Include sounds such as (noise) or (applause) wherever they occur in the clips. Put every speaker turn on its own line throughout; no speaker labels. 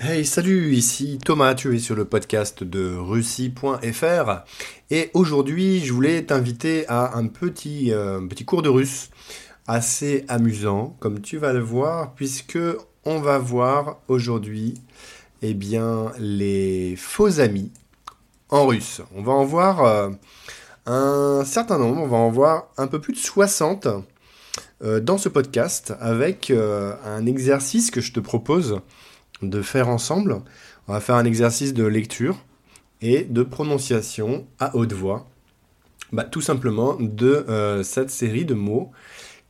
Hey, salut, ici Thomas, tu es sur le podcast de Russie.fr et aujourd'hui je voulais t'inviter à un petit, euh, petit cours de russe assez amusant, comme tu vas le voir, puisque on va voir aujourd'hui eh bien, les faux amis en russe. On va en voir euh, un certain nombre, on va en voir un peu plus de 60 euh, dans ce podcast avec un exercice que je te propose de faire ensemble. On va faire un exercice de lecture et de prononciation à haute voix. Bah, tout simplement de euh, cette série de mots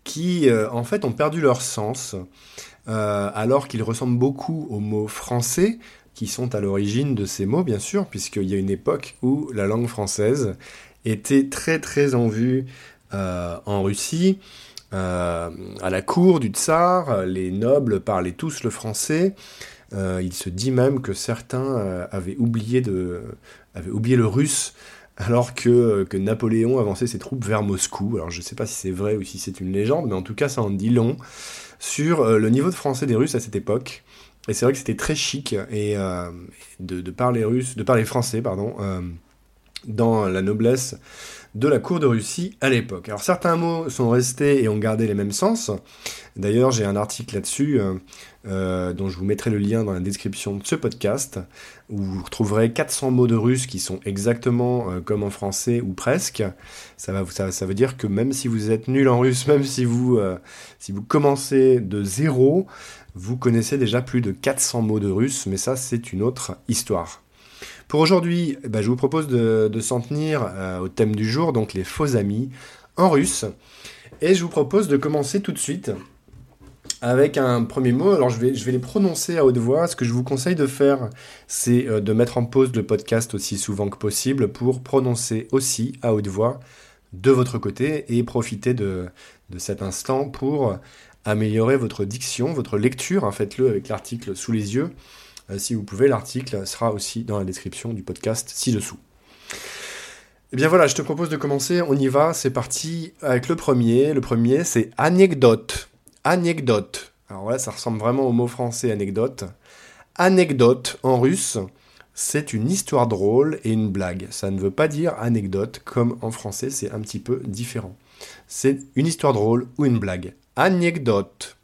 qui euh, en fait ont perdu leur sens euh, alors qu'ils ressemblent beaucoup aux mots français qui sont à l'origine de ces mots bien sûr puisqu'il y a une époque où la langue française était très très en vue en Russie. à la cour du tsar, les nobles parlaient tous le français. Euh, il se dit même que certains euh, avaient, oublié le russe alors que, que, Napoléon avançait ses troupes vers Moscou. Alors je ne sais pas si c'est vrai ou si c'est une légende, mais en tout cas ça en dit long sur euh, le niveau de français des Russes à cette époque. Et c'est vrai que c'était très chic et de, de, parler russe, de parler français, pardon, dans la noblesse de la cour de Russie à l'époque. Alors certains mots sont restés et ont gardé les mêmes sens. D'ailleurs, j'ai un article là-dessus euh, euh, dont je vous mettrai le lien dans la description de ce podcast, où vous retrouverez 400 mots de russe qui sont exactement euh, comme en français ou presque. Ça, va, ça, ça, veut dire que même si vous êtes nul en russe, (laughs) même si vous, si vous commencez de zéro, vous connaissez déjà plus de 400 mots de russe, mais ça c'est une autre histoire. Pour aujourd'hui, eh ben, je vous propose de, s'en tenir euh, au thème du jour, donc les faux amis en russe. Et je vous propose de commencer tout de suite avec un premier mot. Alors je vais, les prononcer à haute voix. Ce que je vous conseille de faire, c'est euh, de mettre en pause le podcast aussi souvent que possible pour prononcer aussi à haute voix de votre côté et profiter de cet instant pour améliorer votre diction, votre lecture. Faites-le avec l'article sous les yeux. Euh, si vous pouvez, l'article sera aussi dans la description du podcast ci-dessous. Eh bien voilà, je te propose de commencer, on y va, c'est parti avec le premier. Le premier, c'est anecdote. Anecdote. Alors voilà, ça ressemble vraiment au mot français anecdote. Anecdote en russe, c'est une histoire drôle et une blague. Ça ne veut pas dire anecdote comme en français, c'est un petit peu différent. C'est une histoire drôle ou une blague. Anecdote.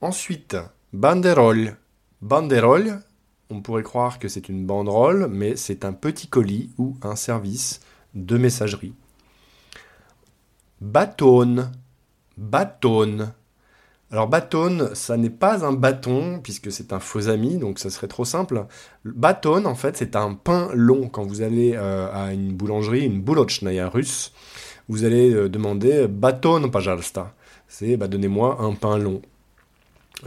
Ensuite, banderole. Banderole, on pourrait croire que c'est une banderole, mais c'est un petit colis ou un service de messagerie. Bâton, bâton. Alors bâton, ça n'est pas un bâton puisque c'est un faux ami, donc ça serait trop simple. Bâton, en fait, c'est un pain long. Quand vous allez euh, à une boulangerie, une boulochnaya russe, vous allez euh, demander bâton pajalsta. C'est bah, donnez-moi un pain long.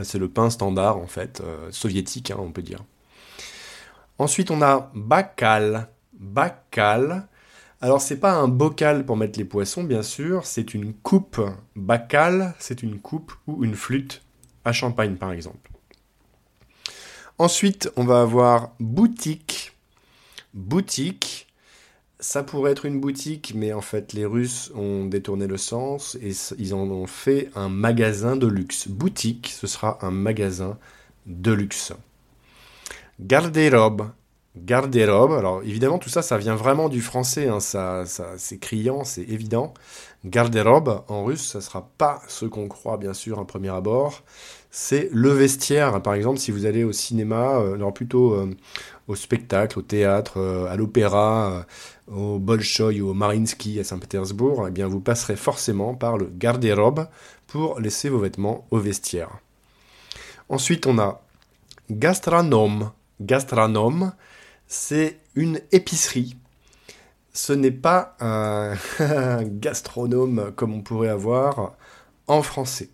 C'est le pain standard, en fait, euh, soviétique, hein, on peut dire. Ensuite, on a bacal. Bacal. Alors, c'est pas un bocal pour mettre les poissons, bien sûr, c'est une coupe. Bacal, c'est une coupe ou une flûte à champagne, par exemple. Ensuite, on va avoir boutique. Boutique, ça pourrait être une boutique, mais en fait, les Russes ont détourné le sens et ils en ont fait un magasin de luxe. Boutique, ce sera un magasin de luxe. Garde-robe. Garde-robe. Alors, évidemment, tout ça, ça vient vraiment du français. Hein. Ça, c'est criant, c'est évident. Garde-robe, en russe, ça ne sera pas ce qu'on croit, bien sûr, à premier abord. C'est le vestiaire. Par exemple, si vous allez au cinéma, euh, non, plutôt euh, au spectacle, au théâtre, euh, à l'opéra, au Bolshoï ou au Marinsky à Saint-Pétersbourg, eh vous passerez forcément par le garde-robe pour laisser vos vêtements au vestiaire. Ensuite, on a gastronome. Gastronome, c'est une épicerie. Ce n'est pas un (laughs) gastronome comme on pourrait avoir en français.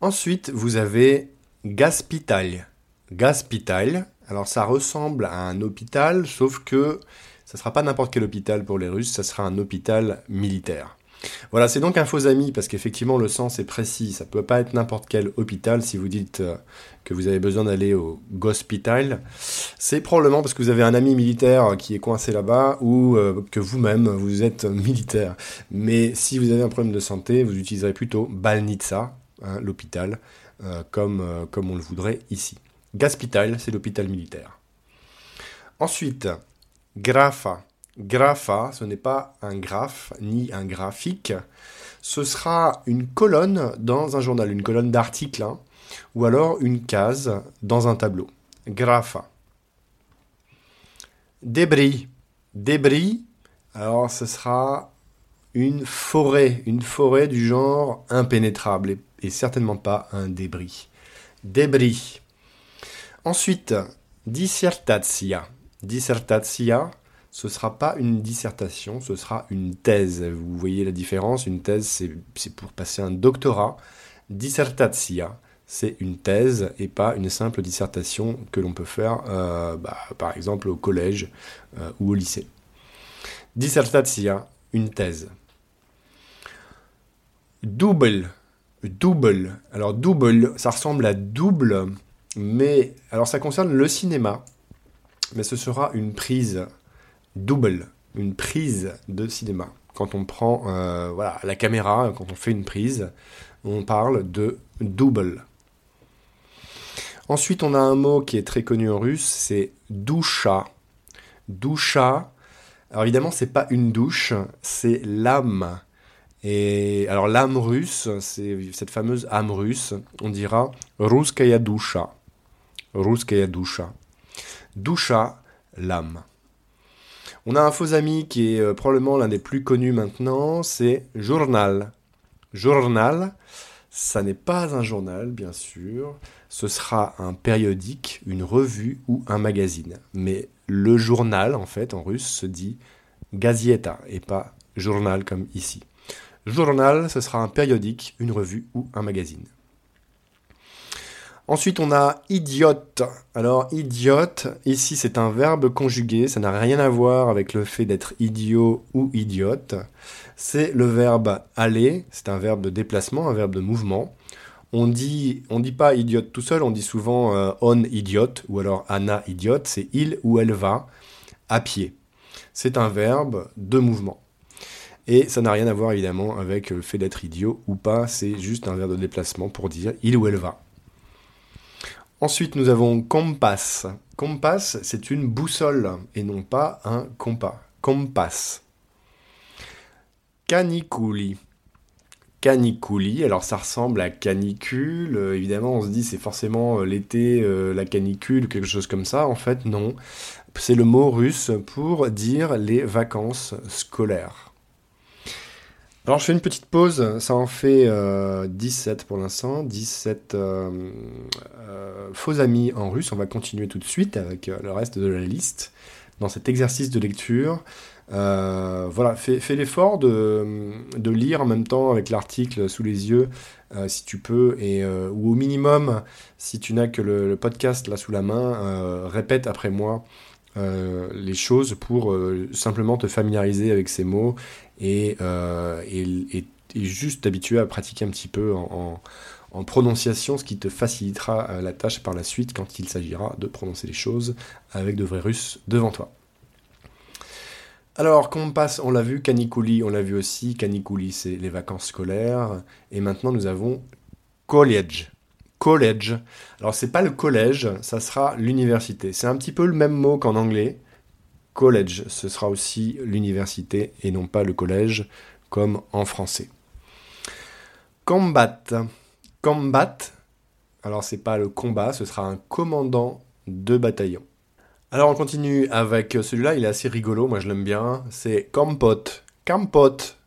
Ensuite, vous avez gaspital. Gaspital, alors ça ressemble à un hôpital, sauf que ça ne sera pas n'importe quel hôpital pour les Russes, ça sera un hôpital militaire. Voilà, c'est donc un faux ami, parce qu'effectivement le sens est précis, ça ne peut pas être n'importe quel hôpital si vous dites euh, que vous avez besoin d'aller au gospital. C'est probablement parce que vous avez un ami militaire qui est coincé là-bas ou euh, que vous-même vous êtes (laughs) militaire. Mais si vous avez un problème de santé, vous utiliserez plutôt Balnitsa, hein, l'hôpital, euh, comme, comme on le voudrait ici. Gaspital, c'est l'hôpital militaire. Ensuite, grafa. Grafa, ce n'est pas un graphe ni un graphique. Ce sera une colonne dans un journal, une colonne d'articles, hein, ou alors une case dans un tableau. Grafa. Débris. Débris, alors ce sera une forêt, une forêt du genre impénétrable certainement pas un débris. Débris. Ensuite, dissertatia. Dissertatia, ce sera pas une dissertation, ce sera une thèse. Vous voyez la différence Une thèse, c'est pour passer un doctorat. Dissertatia, c'est une thèse et pas une simple dissertation que l'on peut faire, euh, bah, par exemple, au collège euh, ou au lycée. Dissertatia, une thèse. Double, double. Alors double, ça ressemble à double, mais alors ça concerne le cinéma, mais ce sera une prise double, une prise de cinéma. Quand on prend euh, la caméra, quand on fait une prise, on parle de double. Ensuite, on a un mot qui est très connu en russe, c'est doucha. Doucha, alors évidemment, c'est pas une douche, c'est l'âme. Et alors l'âme russe, c'est cette fameuse âme russe, on dira ruskaya dusha. Ruskaya dusha. Dusha, l'âme. On a un faux ami qui est euh, probablement l'un des plus connus maintenant, c'est journal. Journal, ça n'est pas un journal, bien sûr. Ce sera un périodique, une revue ou un magazine. Mais le journal, en fait, en russe, se dit gazieta et pas journal comme ici. Journal, ce sera un périodique, une revue ou un magazine. Ensuite, on a idiote. Alors, idiote, ici, c'est un verbe conjugué. Ça n'a rien à voir avec le fait d'être idiot ou idiote. C'est le verbe aller. C'est un verbe de déplacement, un verbe de mouvement. On dit, on dit pas idiote tout seul. On dit souvent euh, on idiote ou alors Anna idiote. C'est il ou elle va à pied. C'est un verbe de mouvement. Et ça n'a rien à voir évidemment avec le fait d'être idiot ou pas. C'est juste un verbe de déplacement pour dire il ou elle va. Ensuite, nous avons compass. Compass, c'est une boussole et non pas un compas. Compass. Caniculi. Caniculi, alors ça ressemble à canicule. Euh, évidemment, on se dit c'est forcément euh, l'été, euh, la canicule, quelque chose comme ça. En fait, non. C'est le mot russe pour dire les vacances scolaires. Alors je fais une petite pause, ça en fait 17 euh, pour l'instant, 17 euh, euh, faux amis en russe. On va continuer tout de suite avec le reste de la liste dans cet exercice de lecture. voilà, fais, l'effort de, lire en même temps avec l'article sous les yeux, si tu peux, et, ou au minimum, si tu n'as que le, podcast là sous la main, répète après moi les choses pour simplement te familiariser avec ces mots euh, et, juste t'habituer à pratiquer un petit peu en, prononciation, ce qui te facilitera euh, la tâche par la suite quand il s'agira de prononcer les choses avec de vrais Russes devant toi. Alors, on passe, on l'a vu, caniculi, on l'a vu aussi, caniculi, c'est les vacances scolaires, et maintenant nous avons college. College. Alors, c'est pas le collège, ça sera l'université. C'est un petit peu le même mot qu'en anglais, college, ce sera aussi l'université et non pas le collège comme en français. Combat. Combat, alors c'est pas le combat, ce sera un commandant de bataillon. Alors on continue avec celui-là, il est assez rigolo, moi je l'aime bien, c'est compote. Compote,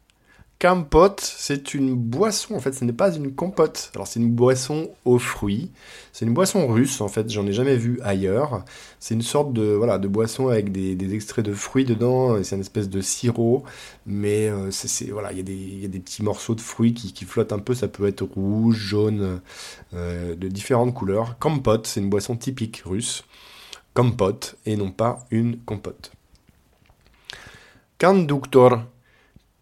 Campote, c'est une boisson, en fait, ce n'est pas une compote. Alors, c'est une boisson aux fruits. C'est une boisson russe, en fait, j'en ai jamais vu ailleurs. C'est une sorte de, voilà, de boisson avec des, extraits de fruits dedans. C'est une espèce de sirop, mais euh, c'est, voilà, il y, a des petits morceaux de fruits qui, flottent un peu. Ça peut être rouge, jaune, euh, de différentes couleurs. Compote, c'est une boisson typique russe. Compote, et non pas une compote. Conductor,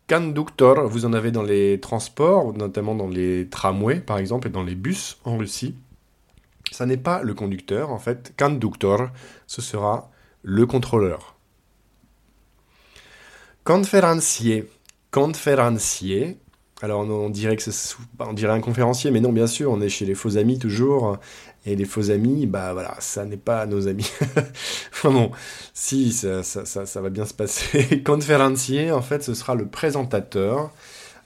Conductor, vous en avez dans les transports, notamment dans les tramways par exemple et dans les bus en Russie. Ça n'est pas le conducteur en fait. Conductor, ce sera le contrôleur. Conférencier. Conférencier, Alors on, dirait que c'est, on dirait un conférencier, mais non, bien sûr, on est chez les faux amis toujours. Et les faux amis, bah voilà, ça n'est pas nos amis. (laughs) enfin bon, si, ça, ça, ça, va bien se passer. (laughs) Conférencier, en fait, ce sera le présentateur,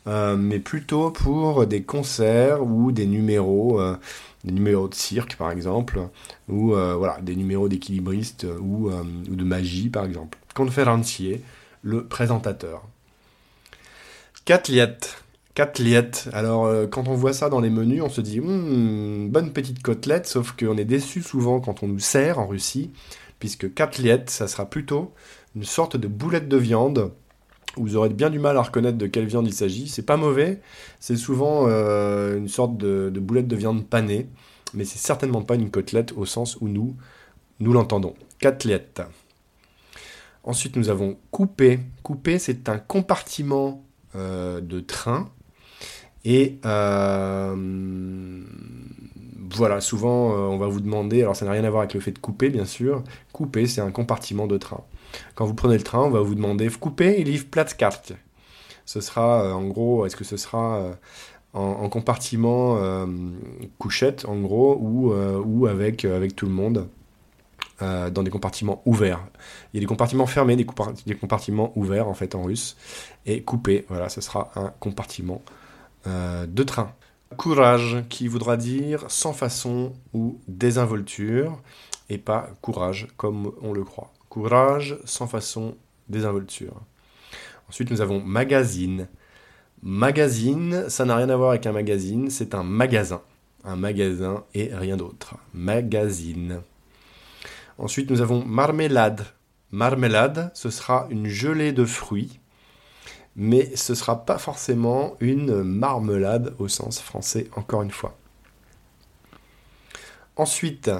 euh, mais plutôt pour des concerts ou des numéros, euh, des numéros de cirque par exemple, ou euh, voilà, des numéros d'équilibristes ou, ou de magie par exemple. Conférencier, le présentateur. Catliette. Catliette. Alors, euh, quand on voit ça dans les menus, on se dit, hmm, bonne petite côtelette, sauf qu'on est déçu souvent quand on nous sert en Russie, puisque catliette, ça sera plutôt une sorte de boulette de viande. Vous aurez bien du mal à reconnaître de quelle viande il s'agit. C'est pas mauvais, c'est souvent euh, une sorte de, boulette de viande panée, mais c'est certainement pas une côtelette au sens où nous, nous l'entendons. Catliette. Ensuite, nous avons coupé. Coupé, c'est un compartiment euh, de train. Et euh, voilà, souvent euh, on va vous demander, alors ça n'a rien à voir avec le fait de couper bien sûr, couper c'est un compartiment de train. Quand vous prenez le train, on va vous demander couper et livre carte. Ce sera en gros, est-ce que ce sera en, compartiment couchette en gros ou, avec, tout le monde euh, dans des compartiments ouverts. Il y a des compartiments fermés, des, compartiments ouverts en fait en russe. Et coupé, voilà, ce sera un compartiment euh, de train. Courage, qui voudra dire sans façon ou désinvolture, et pas courage comme on le croit. Courage, sans façon, désinvolture. Ensuite, nous avons magazine. Magazine, ça n'a rien à voir avec un magazine, c'est un magasin. Un magasin et rien d'autre. Magazine. Ensuite, nous avons marmelade. Marmelade, ce sera une gelée de fruits, mais ce ne sera pas forcément une marmelade au sens français, encore une fois. Ensuite,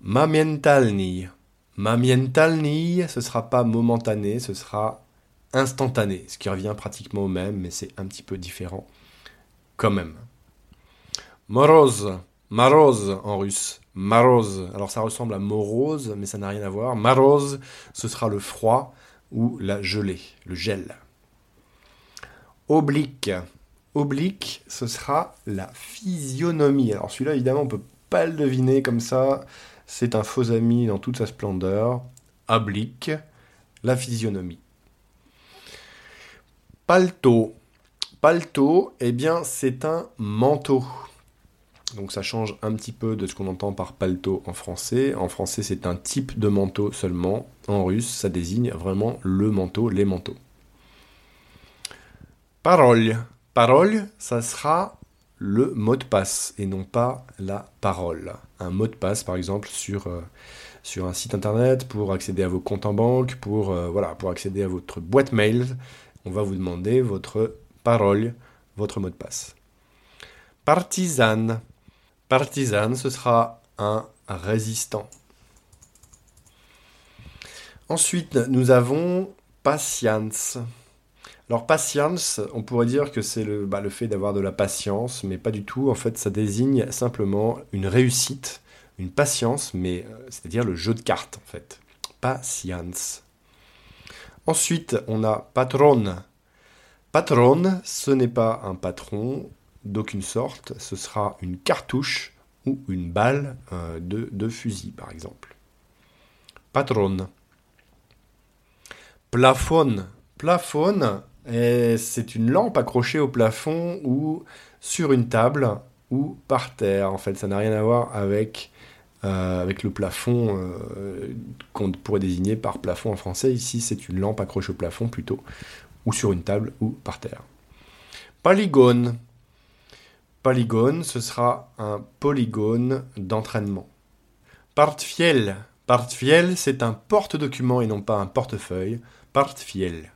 mamientalni. Mamientalni, ce ne sera pas momentané, ce sera instantané, ce qui revient pratiquement au même, mais c'est un petit peu différent quand même. Moroz, maroz en russe. Maroz, alors ça ressemble à morose, mais ça n'a rien à voir. Maroz, ce sera le froid ou la gelée, le gel. Oblique. Oblique, ce sera la physionomie. Alors celui-là, évidemment, on ne peut pas le deviner comme ça. C'est un faux ami dans toute sa splendeur. Oblique, la physionomie. Palto. Palto, eh bien, c'est un manteau. Donc ça change un petit peu de ce qu'on entend par palto en français. En français, c'est un type de manteau seulement. En russe, ça désigne vraiment le manteau, les manteaux. Parole. Parole, ça sera le mot de passe et non pas la parole. Un mot de passe, par exemple, sur, euh, un site internet pour accéder à vos comptes en banque, pour, euh, pour accéder à votre boîte mail, on va vous demander votre parole, votre mot de passe. Partisane. Partisan, ce sera un résistant. Ensuite, nous avons patience. Alors patience, on pourrait dire que c'est le, bah, le fait d'avoir de la patience, mais pas du tout. En fait, ça désigne simplement une réussite, une patience, mais euh, c'est-à-dire le jeu de cartes en fait. Patience. Ensuite, on a patron. Patron, ce n'est pas un patron, d'aucune sorte, ce sera une cartouche ou une balle euh, de, fusil, par exemple. Patron. Plafond. Plafond, c'est une lampe accrochée au plafond ou sur une table ou par terre. En fait, ça n'a rien à voir avec, euh, avec le plafond euh, qu'on pourrait désigner par plafond en français. Ici, c'est une lampe accrochée au plafond plutôt, ou sur une table ou par terre. Polygone. Polygone, ce sera un polygone d'entraînement. Portfiel. Portfiel, c'est un porte-document et non pas un portefeuille. Portfiel.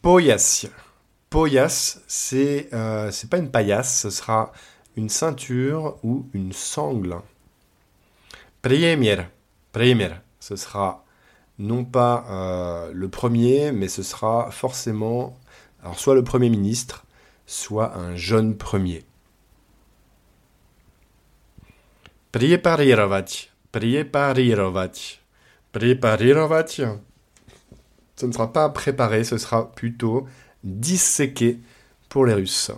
Poyas. Poyas, euh, c'est pas une paillasse, ce sera une ceinture ou une sangle. Premier, premier, ce sera non pas euh, le premier, mais ce sera forcément soit le premier ministre, soit un jeune premier. Préparirovat, préparirovat. Ce ne sera pas préparer, ce sera plutôt disséquer pour les Russes.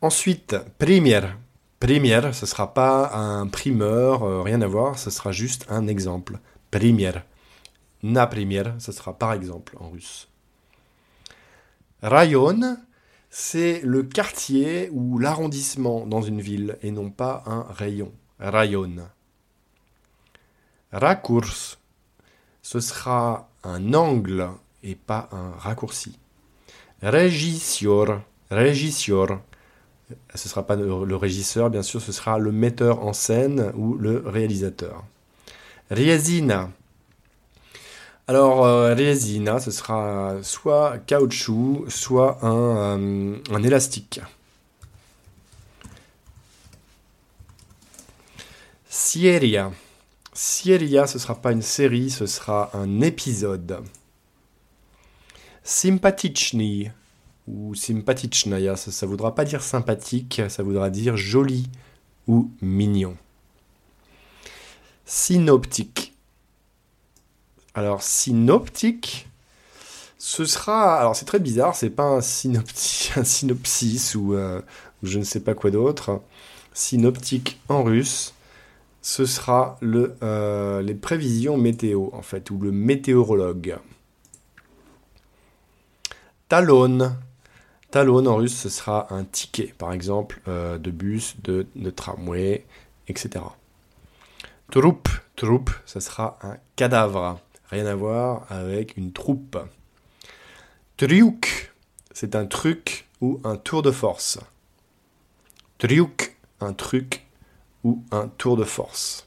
Ensuite, première. Première, ce ne sera pas un primeur, euh, rien à voir, ce sera juste un exemple. Première. Na première, ce sera par exemple en russe. Rayon, c'est le quartier ou l'arrondissement dans une ville et non pas un rayon. Rayon. Raccource, ce sera un angle et pas un raccourci. Régisseur, régisseur, ce ne sera pas le régisseur, bien sûr, ce sera le metteur en scène ou le réalisateur. Riesina. Alors, euh, ce sera soit caoutchouc, soit un, euh, un élastique. Sieria. Sieria, ce ne sera pas une série, ce sera un épisode. Sympatichny ou sympatichnaia, ça ne voudra pas dire sympathique, ça voudra dire joli ou mignon. Synoptique. Alors, synoptique, ce sera. Alors, c'est très bizarre, c'est pas un, (laughs) un synopsis euh, ou, je ne sais pas quoi d'autre. Synoptique en russe, ce sera euh, les prévisions météo, en fait, ou le météorologue. Talon. Talon en russe, ce sera un ticket, par exemple, euh, de bus, de, tramway, etc. Troupe. Troupe, ce sera un cadavre. Rien à voir avec une troupe. Triuk, c'est un truc ou un tour de force. Triuk, un truc ou un tour de force.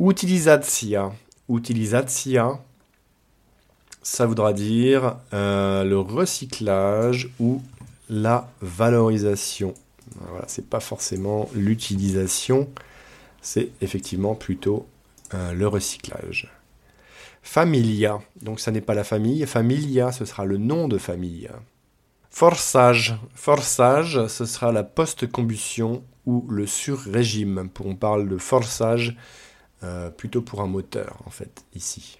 Utilisatsia. Utilisatsia, ça voudra dire euh, le recyclage ou la valorisation. Voilà, c'est pas forcément l'utilisation, c'est effectivement plutôt euh, le recyclage. Familia, donc ça n'est pas la famille, familia, ce sera le nom de famille. Forçage. Forçage, ce sera la post-combustion ou le sur-régime. On parle de forçage euh, plutôt pour un moteur, en fait, ici.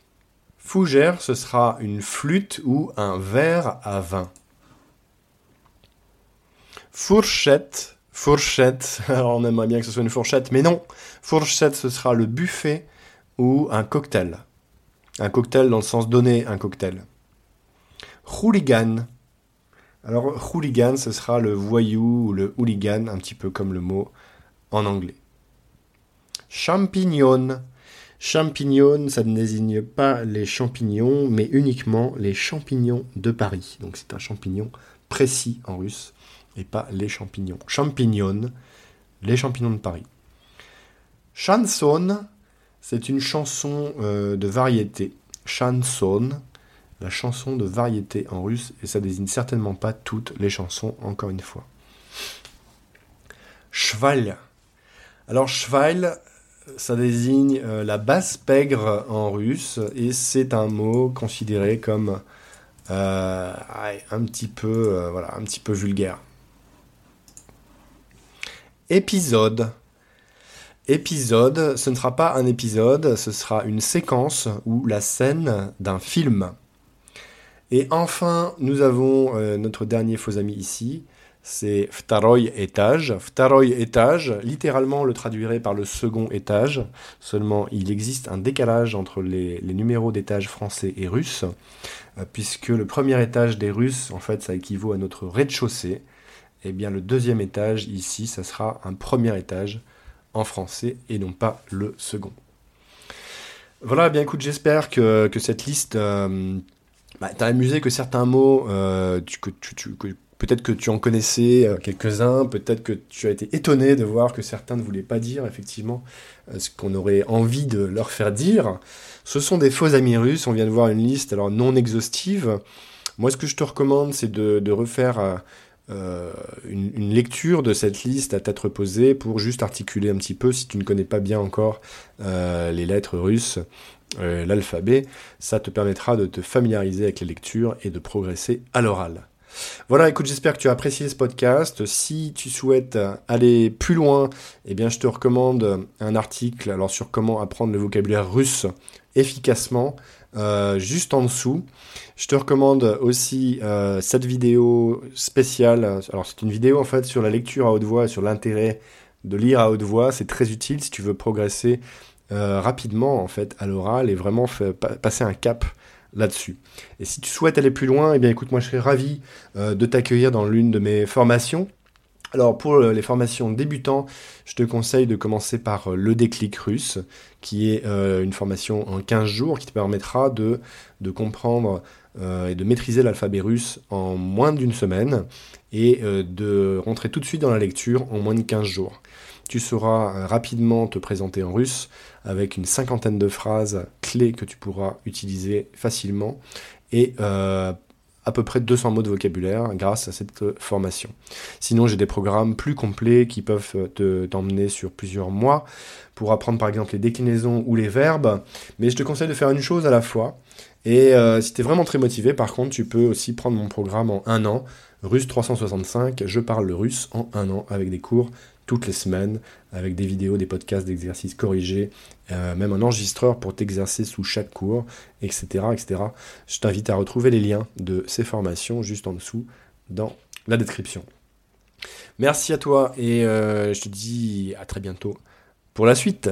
Fougère, ce sera une flûte ou un verre à vin. Fourchette. Fourchette. (laughs) Alors on aimerait bien que ce soit une fourchette, mais non. Fourchette, ce sera le buffet ou un cocktail. Un cocktail dans le sens donner un cocktail. Hooligan. Alors, hooligan, ce sera le voyou ou le hooligan, un petit peu comme le mot en anglais. Champignon. Champignon, ça ne désigne pas les champignons, mais uniquement les champignons de Paris. Donc c'est un champignon précis en russe, et pas les champignons. Champignon, les champignons de Paris. Chanson, c'est une chanson euh, de variété. Chanson, la chanson de variété en russe, et ça désigne certainement pas toutes les chansons, encore une fois. Cheval. Alors, cheval, ça désigne euh, la basse pègre en russe, et c'est un mot considéré comme euh, un, euh, un petit peu vulgaire. Épisode. Épisode, ce ne sera pas un épisode, ce sera une séquence ou la scène d'un film. Et enfin, nous avons euh, notre dernier faux ami ici, c'est Vtaroy étage. Vtaroy étage, littéralement le traduirait par le second étage, seulement il existe un décalage entre les, numéros d'étage français et russes, euh, puisque le premier étage des Russes, en fait, ça équivaut à notre rez-de-chaussée. Et eh bien le deuxième étage, ici, ça sera un premier étage en français et non pas le second. Voilà, bien écoute, j'espère que, cette liste euh, bah, t'as amusé que certains mots, euh, peut-être que tu en connaissais euh, quelques-uns, peut-être que tu as été étonné de voir que certains ne voulaient pas dire effectivement euh, ce qu'on aurait envie de leur faire dire. Ce sont des faux amis russes, on vient de voir une liste alors non exhaustive. Moi ce que je te recommande c'est de, refaire une, lecture de cette liste à tête reposée pour juste articuler un petit peu si tu ne connais pas bien encore les lettres russes euh, l'alphabet, ça te permettra de te familiariser avec les lectures et de progresser à l'oral. Voilà, écoute, j'espère que tu as apprécié ce podcast. Si tu souhaites aller plus loin, eh bien, je te recommande un article alors sur comment apprendre le vocabulaire russe efficacement euh, juste en dessous. Je te recommande aussi euh, cette vidéo spéciale. Alors c'est une vidéo en fait sur la lecture à haute voix, sur l'intérêt de lire à haute voix. C'est très utile si tu veux progresser rapidement en fait à l'oral et vraiment passer un cap là-dessus. Et si tu souhaites aller plus loin, eh bien écoute, moi je serais ravi de t'accueillir dans l'une de mes formations. Alors pour les formations débutants, je te conseille de commencer par euh, le déclic russe, qui est euh, une formation en 15 jours qui te permettra de, comprendre euh, et de maîtriser l'alphabet russe en moins d'une semaine et de rentrer tout de suite dans la lecture en moins de 15 jours. Tu sauras rapidement te présenter en russe avec une cinquantaine de phrases clés que tu pourras utiliser facilement et à peu près 200 mots de vocabulaire grâce à cette euh, formation. Sinon, j'ai des programmes plus complets qui peuvent euh, te, t'emmener sur plusieurs mois pour apprendre par exemple les déclinaisons ou les verbes. Mais je te conseille de faire une chose à la fois. Et euh, si tu es vraiment très motivé, par contre, tu peux aussi prendre mon programme en un an, Russe 365. Je parle le russe en un an avec des cours toutes les semaines avec des vidéos, des podcasts d'exercices corrigés, euh, même un enregistreur pour t'exercer sous chaque cours, etc., etc. Je t'invite à retrouver les liens de ces formations juste en dessous dans la description. Merci à toi et euh, je te dis à très bientôt pour la suite.